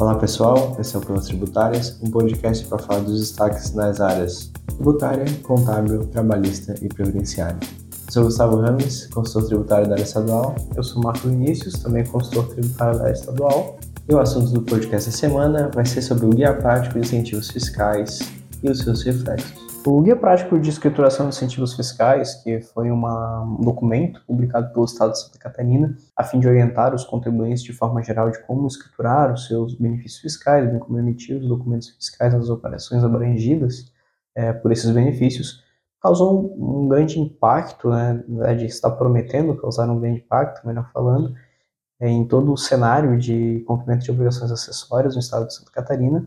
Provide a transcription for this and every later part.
Olá pessoal, esse é o Pelas Tributárias, um podcast para falar dos destaques nas áreas tributária, contábil, trabalhista e previdenciária. Eu sou Gustavo Rames, consultor tributário da área estadual. Eu sou Marco Vinícius, também consultor tributário da área estadual. E o assunto do podcast essa semana vai ser sobre o Guia Prático de Incentivos Fiscais e os seus reflexos. O Guia Prático de Escrituração de Incentivos Fiscais, que foi uma, um documento publicado pelo Estado de Santa Catarina, a fim de orientar os contribuintes de forma geral de como escriturar os seus benefícios fiscais, bem como emitir os documentos fiscais nas operações abrangidas é, por esses benefícios, causou um, um grande impacto, né, na verdade está prometendo causar um grande impacto, melhor falando, é, em todo o cenário de cumprimento de obrigações acessórias no Estado de Santa Catarina,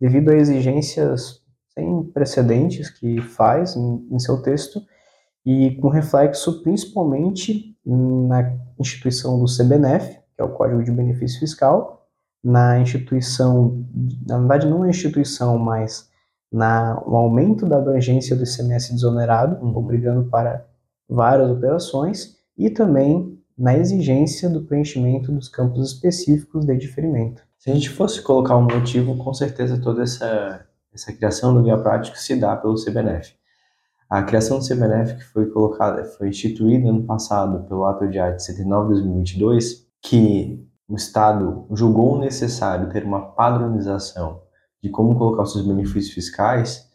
devido a exigências sem precedentes que faz em, em seu texto e com reflexo principalmente na instituição do CBNF, que é o Código de Benefício Fiscal, na instituição, na verdade não na instituição, mas na, no aumento da abrangência do ICMS desonerado, uhum. obrigando para várias operações, e também na exigência do preenchimento dos campos específicos de diferimento. Se a gente fosse colocar um motivo, com certeza toda essa essa criação do guia prático se dá pelo CBNF. A criação do CBNF que foi colocada, foi instituída ano passado pelo ato de arte 79 de 2022, que o Estado julgou necessário ter uma padronização de como colocar os seus benefícios fiscais,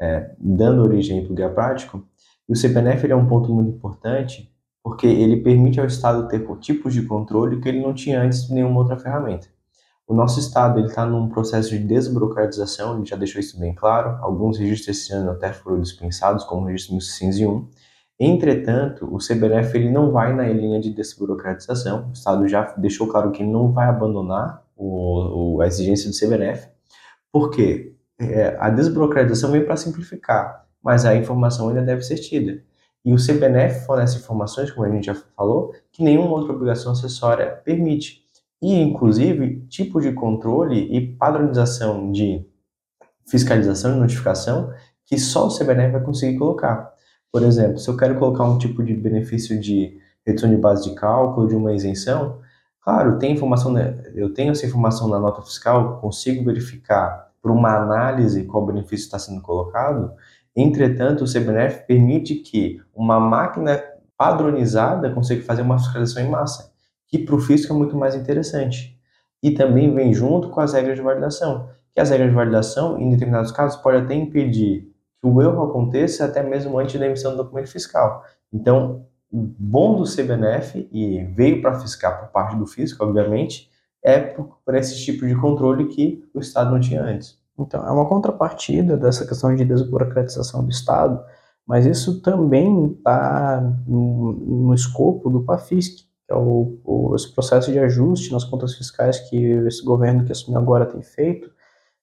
é, dando origem para o guia prático. E o CBNF é um ponto muito importante porque ele permite ao Estado ter tipos de controle que ele não tinha antes de nenhuma outra ferramenta. O nosso estado está num processo de desburocratização, ele já deixou isso bem claro. Alguns registros esse ano até foram dispensados, como o registro 1501. Entretanto, o CBNF ele não vai na linha de desburocratização. O Estado já deixou claro que não vai abandonar o, o, a exigência do CBNF, porque é, a desburocratização vem para simplificar, mas a informação ainda deve ser tida. E o CBNF fornece informações, como a gente já falou, que nenhuma outra obrigação acessória permite e, inclusive, tipo de controle e padronização de fiscalização e notificação que só o CBNF vai conseguir colocar. Por exemplo, se eu quero colocar um tipo de benefício de redução de base de cálculo, de uma isenção, claro, tem informação, eu tenho essa informação na nota fiscal, consigo verificar por uma análise qual benefício está sendo colocado, entretanto, o CBNF permite que uma máquina padronizada consiga fazer uma fiscalização em massa que para o físico é muito mais interessante. E também vem junto com as regras de validação, que as regras de validação, em determinados casos, pode até impedir que o erro aconteça até mesmo antes da emissão do documento fiscal. Então, o bom do CBNF, e veio para fiscal por parte do fisco, obviamente, é por, por esse tipo de controle que o Estado não tinha antes. Então, é uma contrapartida dessa questão de desburocratização do Estado, mas isso também está no, no, escopo do PAFISC, é o, o, esse processo de ajuste nas contas fiscais que esse governo que assumiu agora tem feito,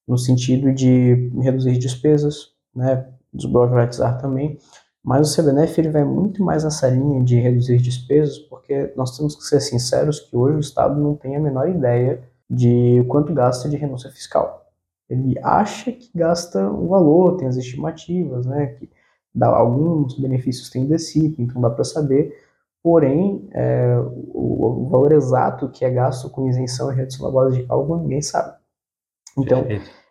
no sentido de reduzir despesas, né, desburocratizar também, mas o CBNF ele vai muito mais nessa linha de reduzir despesas, porque nós temos que ser sinceros que hoje o Estado não tem a menor ideia de quanto gasta de renúncia fiscal. Ele acha que gasta um valor, tem as estimativas, né, que dá, alguns benefícios têm DECIP, então dá para saber, porém, é, o, o, valor exato que é gasto com isenção e redução da base de cálculo ninguém sabe. Então,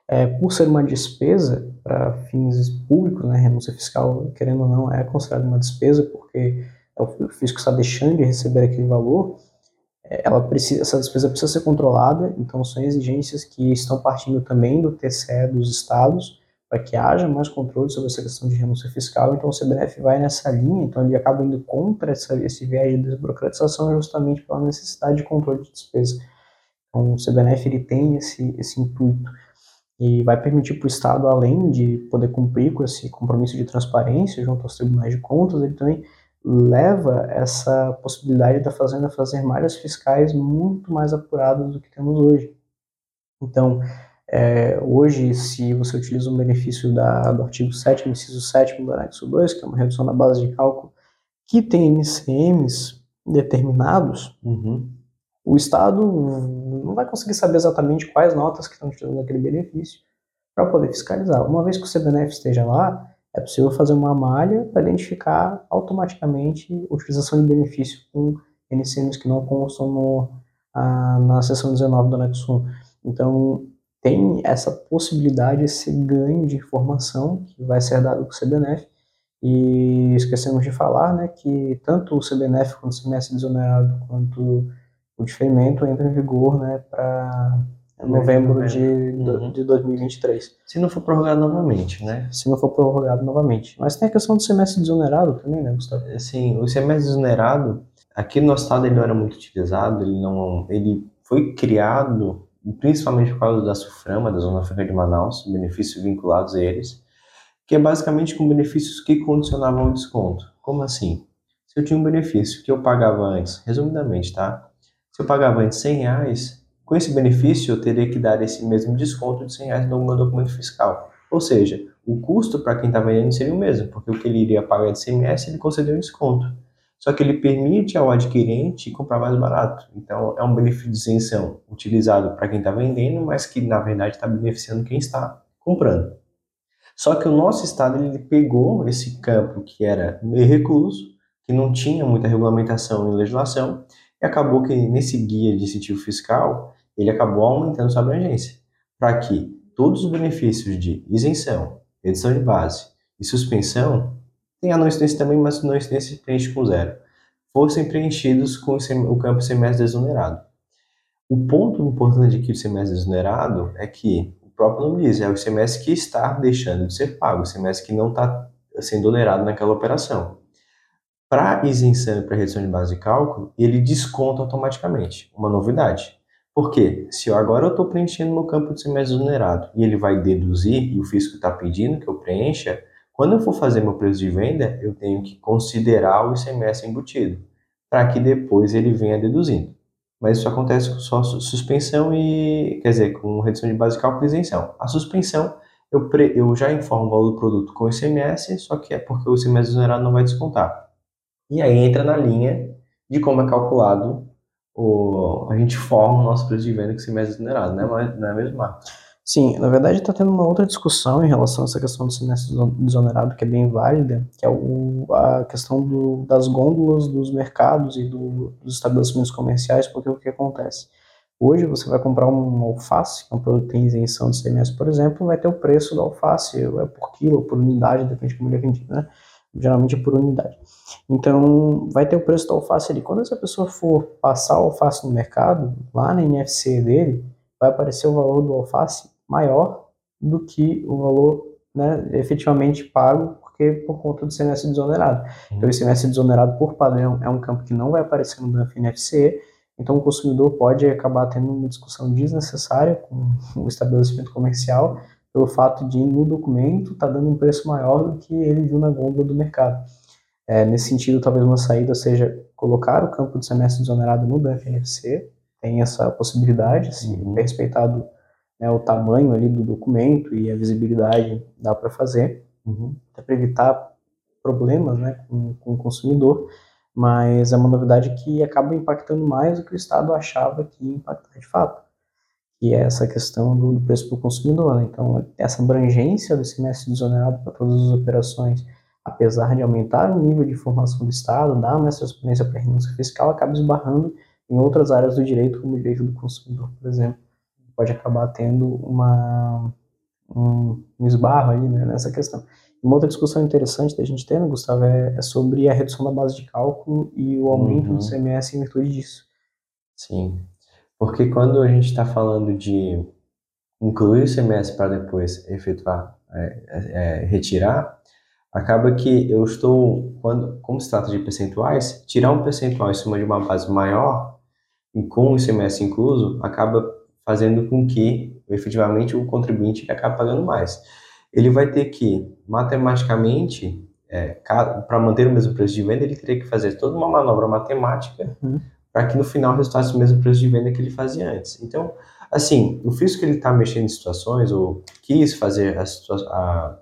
é, por ser uma despesa para fins públicos, né, renúncia fiscal, querendo ou não, é considerada uma despesa, porque é o fisco está deixando de receber aquele valor, é, ela precisa, essa despesa precisa ser controlada, então são exigências que estão partindo também do TCE dos estados, para que haja mais controle sobre essa questão de renúncia fiscal. Então, o CBF vai nessa linha, então ele acaba indo contra essa, esse viés de desburocratização justamente pela necessidade de controle de despesa. Então, o CBNF ele tem esse, esse intuito e vai permitir para o Estado, além de poder cumprir com esse compromisso de transparência junto aos tribunais de contas, ele também leva essa possibilidade da Fazenda fazer malhas fiscais muito mais apuradas do que temos hoje. Então, é, hoje, se você utiliza um benefício da, do artigo 7, inciso 7 do anexo 2, que é uma redução da base de cálculo, que tem NCMs determinados, uhum. o Estado não vai conseguir saber exatamente quais notas que estão utilizando aquele benefício para poder fiscalizar. Uma vez que o CBNF esteja lá, é possível fazer uma malha para identificar automaticamente a utilização de benefício com NCMs que não constam no, a, na seção 19 do anexo 1. Então, tem essa possibilidade, esse ganho de informação que vai ser dado para o CBNF. E esquecemos de falar né, que tanto o CBNF quanto o semestre desonerado quanto o diferimento entra em vigor né, para novembro de, uhum. de 2023. Se não for prorrogado novamente, né? Se não for prorrogado novamente. Mas tem a questão do semestre desonerado também, né, Gustavo? Sim, o semestre desonerado, aqui no nosso estado ele não era muito utilizado, ele não, ele foi criado principalmente por causa da SUFRAMA, da Zona Franca de Manaus, benefícios vinculados a eles, que é basicamente com benefícios que condicionavam o desconto. Como assim? Se eu tinha um benefício que eu pagava antes, resumidamente, tá? Se eu pagava antes 100 reais, com esse benefício eu teria que dar esse mesmo desconto de 100 reais no meu documento fiscal. Ou seja, o custo para quem está vendendo seria o mesmo, porque o que ele iria pagar de CMS ele concedeu um desconto. Só que ele permite ao adquirente comprar mais barato. Então, é um benefício de isenção utilizado para quem está vendendo, mas que na verdade está beneficiando quem está comprando. Só que o nosso estado ele pegou esse campo que era meio recluso, que não tinha muita regulamentação e legislação, e acabou que nesse guia de incentivo fiscal ele acabou aumentando sua abrangência, para que todos os benefícios de isenção, redução de base e suspensão tem a não incidência também, mas não incidência preenche com zero. Fossem preenchidos com o campo semestre exonerado. O ponto importante aqui do semestre exonerado é que o próprio nome diz, é o semestre que está deixando de ser pago, o semestre que não está sendo onerado naquela operação. Para isenção e para redução de base de cálculo, ele desconta automaticamente. Uma novidade. Por quê? Se eu agora estou preenchendo meu campo de semestre exonerado e ele vai deduzir, e o fisco está pedindo que eu preencha, quando eu for fazer meu preço de venda, eu tenho que considerar o ICMS embutido, para que depois ele venha deduzindo. Mas isso acontece com só suspensão e, quer dizer, com redução de base de cálculo e isenção. A suspensão, eu, pre, eu já informo o valor do produto com ICMS, só que é porque o ICMS exonerado não vai descontar. E aí entra na linha de como é calculado, o, a gente forma o nosso preço de venda com ICMS exonerado, né? não é mesmo, Marcos? Sim, na verdade está tendo uma outra discussão em relação a essa questão do semestre desonerado que é bem válida, que é o, a questão do, das gôndolas dos mercados e do, dos estabelecimentos comerciais, porque o que acontece? Hoje você vai comprar um alface, um produto que tem isenção de CMS, por exemplo, vai ter o preço do alface, é por quilo, por unidade, depende de como ele é vendido, né? Geralmente é por unidade. Então, vai ter o preço do alface ali. Quando essa pessoa for passar o alface no mercado, lá na NFC dele, vai aparecer o valor do alface maior do que o valor né, efetivamente pago, porque por conta do CMS desonerado. Uhum. Então, o CMS desonerado, por padrão, é um campo que não vai aparecer no NFC, então o consumidor pode acabar tendo uma discussão desnecessária com o estabelecimento comercial pelo fato de, no documento, estar tá dando um preço maior do que ele viu na gôndola do mercado. É, nesse sentido, talvez uma saída seja colocar o campo de semestre desonerado no DANF NFC, tem essa possibilidade, se uhum. é respeitado né, o tamanho ali do documento e a visibilidade dá para fazer, uhum. até para evitar problemas né, com, com o consumidor, mas é uma novidade que acaba impactando mais do que o Estado achava que ia impactar de fato, que é essa questão do, do preço para o consumidor. Né? Então, essa abrangência do semestre desonerado para todas as operações, apesar de aumentar o nível de informação do Estado, dar mais transparência para a renúncia fiscal, acaba esbarrando em outras áreas do direito, como o direito do consumidor, por exemplo pode acabar tendo uma, um, um esbarro aí né, nessa questão. Uma outra discussão interessante da gente ter, né, Gustavo, é, é, sobre a redução da base de cálculo e o aumento uhum. do CMS em virtude disso. Sim, porque quando a gente está falando de incluir o CMS para depois efetuar, é, é, é, retirar, acaba que eu estou, quando, como se trata de percentuais, tirar um percentual em cima de uma base maior e com o ICMS incluso, acaba fazendo com que efetivamente o contribuinte acabe pagando mais. Ele vai ter que, matematicamente, é, para manter o mesmo preço de venda, ele teria que fazer toda uma manobra matemática uhum. para que no final resultasse o mesmo preço de venda que ele fazia antes. Então, assim, o fisco ele está mexendo em situações, ou quis fazer a, a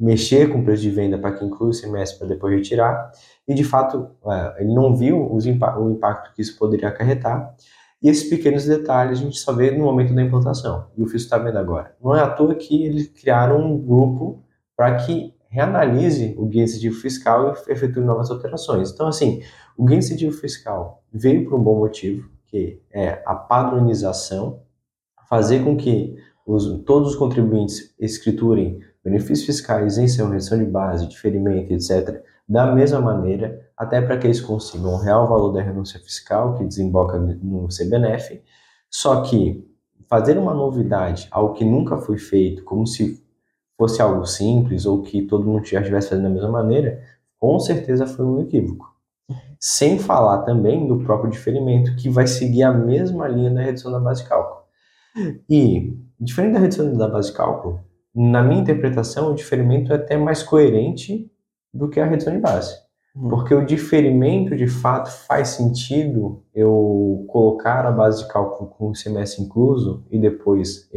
mexer com o preço de venda para que inclua o semestre para depois retirar, e de fato é, ele não viu os, o impacto que isso poderia acarretar, e esses pequenos detalhes a gente só vê no momento da implantação. E o FISO está vendo agora. Não é à toa que eles criaram um grupo para que reanalise o guia incentivo fiscal e efetue novas alterações. Então, assim, o guia incentivo fiscal veio por um bom motivo, que é a padronização, fazer com que os, todos os contribuintes escriturem benefícios fiscais em seu redução de base, diferimento, etc., da mesma maneira, até para que eles consigam o real valor da renúncia fiscal que desemboca no CBNF, só que fazer uma novidade, algo que nunca foi feito, como se fosse algo simples ou que todo mundo já estivesse fazendo da mesma maneira, com certeza foi um equívoco. Sem falar também do próprio diferimento, que vai seguir a mesma linha da redução da base de cálculo. E, diferente da redução da base de cálculo, na minha interpretação, o diferimento é até mais coerente do que a redução de base. Porque o diferimento, de fato, faz sentido eu colocar a base de cálculo com o CMS incluso e depois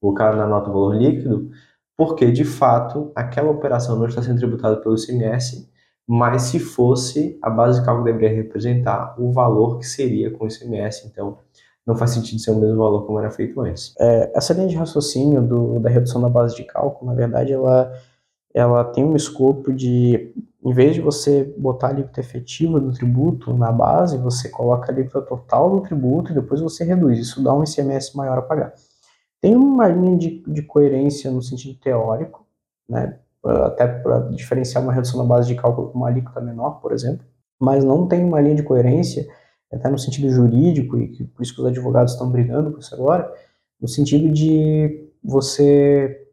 colocar na nota o valor líquido, porque, de fato, aquela operação não está sendo tributada pelo ICMS, mas se fosse, a base de cálculo deveria representar o valor que seria com o ICMS. Então, não faz sentido ser o mesmo valor como era feito antes. É, essa linha de raciocínio do, da redução da base de cálculo, na verdade, ela, ela tem um escopo de, em vez de você botar a alíquota efetiva do tributo na base, você coloca a alíquota total do tributo e depois você reduz. Isso dá um ICMS maior a pagar. Tem uma linha de, de coerência no sentido teórico, né, até para diferenciar uma redução da base de cálculo com uma alíquota menor, por exemplo, mas não tem uma linha de coerência até no sentido jurídico, e por isso que os advogados estão brigando com isso agora, no sentido de você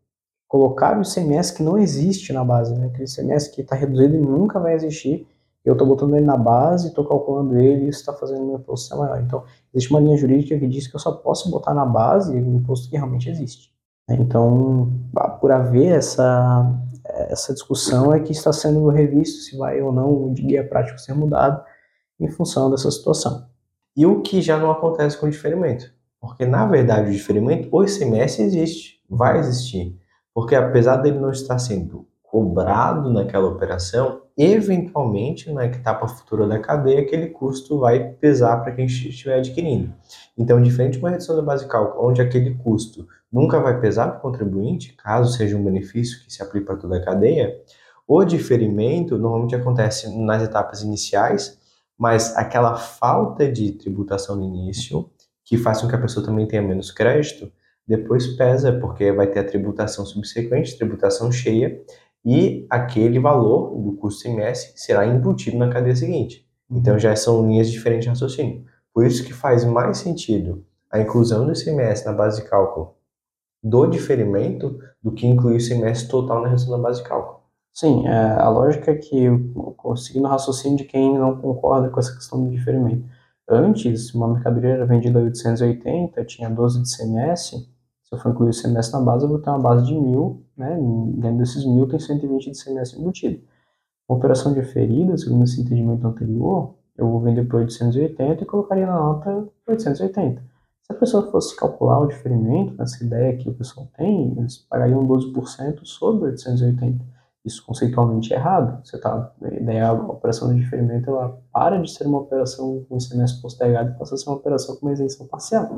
colocar o ICMS que não existe na base, né? aquele ICMS que está reduzido e nunca vai existir, eu estou botando ele na base, estou calculando ele e isso está fazendo meu imposto ser maior. Então, existe uma linha jurídica que diz que eu só posso botar na base o imposto que realmente existe. Né? Então, por haver essa, essa discussão é que está sendo revisto se vai ou não o guia prático ser mudado, em função dessa situação. E o que já não acontece com o diferimento. Porque, na verdade, o diferimento, o ICMS existe, vai existir. Porque, apesar dele não estar sendo cobrado naquela operação, eventualmente, na etapa futura da cadeia, aquele custo vai pesar para quem estiver adquirindo. Então, diferente de uma redução de cálculo, onde aquele custo nunca vai pesar para o contribuinte, caso seja um benefício que se aplique para toda a cadeia, o diferimento normalmente acontece nas etapas iniciais, mas aquela falta de tributação no início, que faz com que a pessoa também tenha menos crédito, depois pesa, porque vai ter a tributação subsequente, tributação cheia, e aquele valor do custo IMS será embutido na cadeia seguinte. Então já são linhas diferentes de raciocínio. Por isso que faz mais sentido a inclusão do ICMS na base de cálculo do diferimento do que incluir o ICMS total na redução da base de cálculo. Sim, é, a lógica é que, seguindo o raciocínio de quem não concorda com essa questão do diferimento. Antes, uma mercadoria era vendida a 880, tinha 12 de CMS, se eu for incluir o CMS na base, eu vou ter uma base de 1000, né? dentro desses 1000 tem 120 de CMS embutido. Uma operação diferida, segundo esse entendimento anterior, eu vou vender por 880 e colocaria na nota 880. Se a pessoa fosse calcular o diferimento, nessa ideia que o pessoal tem, eles pagariam 12% sobre 880 isso conceitualmente é errado. Você tá, daí a operação de diferimento ela para de ser uma operação com ICMS postergado e passa a ser uma operação com uma isenção parcial.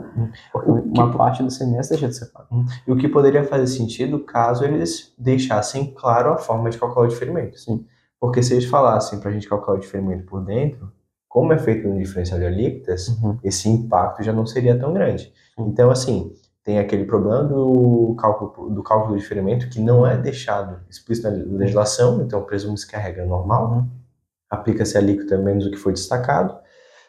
Uma que, parte do ICMS deixa de ser pago. Uhum. E o que poderia fazer sentido caso eles deixassem claro a forma de calcular o diferimento. Sim. Porque se eles falassem para a gente calcular o diferimento por dentro, como é feito no diferencial de alíquotas, uhum. esse impacto já não seria tão grande. Então, assim, tem aquele problema do cálculo, do cálculo do diferimento que não é deixado explícito na legislação, então presume-se que a regra é normal, né? aplica-se a alíquota menos o que foi destacado.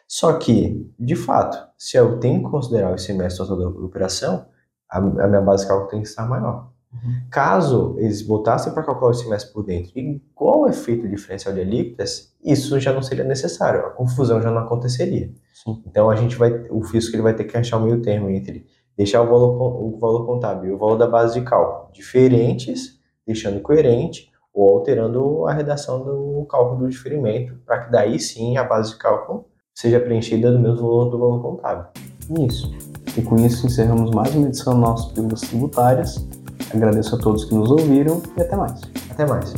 Só que, de fato, se eu tenho que considerar o ICMS total da operação, a, a minha base de cálculo tem que estar maior. Uhum. Caso eles botassem para calcular o ICMS por dentro, igual é feito o diferencial de alíquotas, isso já não seria necessário, a confusão já não aconteceria. Sim. Então a gente vai, o fisco ele vai ter que achar o meio termo entre deixar o valor, o valor contábil e o valor da base de cálculo diferentes, deixando coerente ou alterando a redação do cálculo do diferimento, para que daí sim a base de cálculo seja preenchida do mesmo valor do valor contábil. Isso. E com isso encerramos mais uma edição das nossas perguntas tributárias. Agradeço a todos que nos ouviram e até mais. Até mais.